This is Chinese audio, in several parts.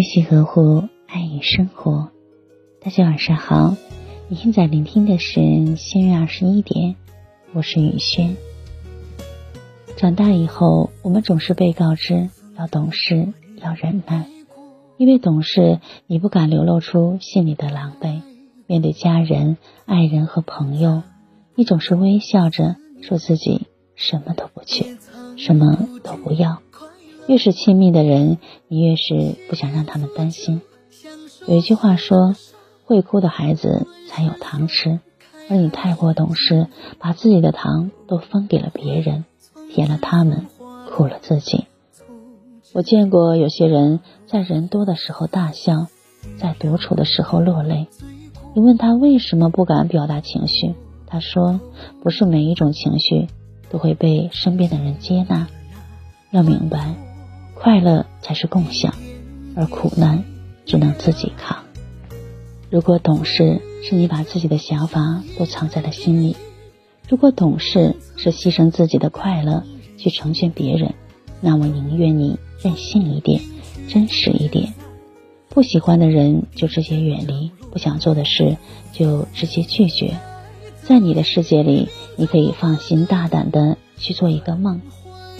系呵护，爱与生活。大家晚上好，你现在聆听的是新月二十一点，我是雨轩。长大以后，我们总是被告知要懂事，要忍耐，因为懂事，你不敢流露出心里的狼狈。面对家人、爱人和朋友，你总是微笑着说自己什么都不缺，什么都不要。越是亲密的人，你越是不想让他们担心。有一句话说：“会哭的孩子才有糖吃。”而你太过懂事，把自己的糖都分给了别人，甜了他们，苦了自己。我见过有些人在人多的时候大笑，在独处的时候落泪。你问他为什么不敢表达情绪，他说：“不是每一种情绪都会被身边的人接纳。要明白。”快乐才是共享，而苦难只能自己扛。如果懂事是你把自己的想法都藏在了心里，如果懂事是牺牲自己的快乐去成全别人，那我宁愿你任性一点，真实一点。不喜欢的人就直接远离，不想做的事就直接拒绝。在你的世界里，你可以放心大胆的去做一个梦，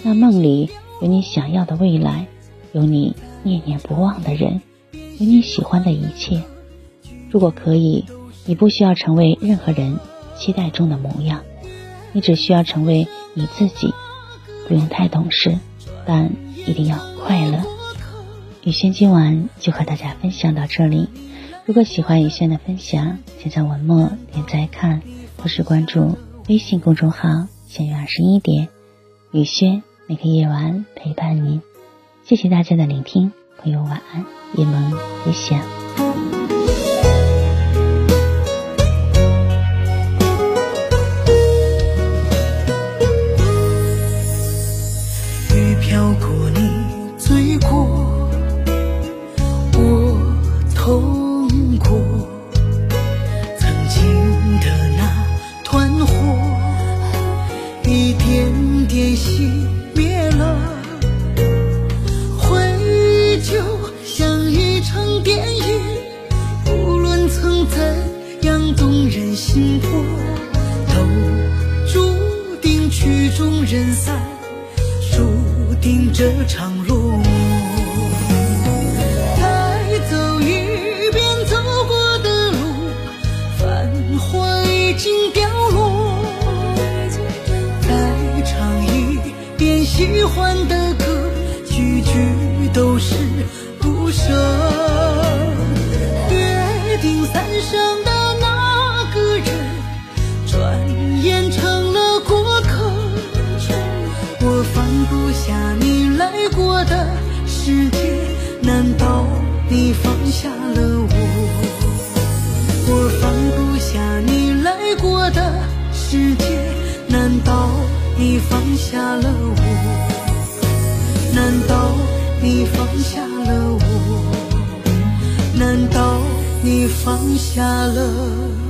那梦里。有你想要的未来，有你念念不忘的人，有你喜欢的一切。如果可以，你不需要成为任何人期待中的模样，你只需要成为你自己。不用太懂事，但一定要快乐。雨轩今晚就和大家分享到这里。如果喜欢雨轩的分享，请在文末点再看，或是关注微信公众号“闲月二十一点”，雨轩。每个夜晚陪伴您，谢谢大家的聆听，朋友晚安，夜梦心魄都注定，曲终人散，注定这场。你放下了我？我放不下你来过的世界，难道你放下了我？难道你放下了我？难道你放下了？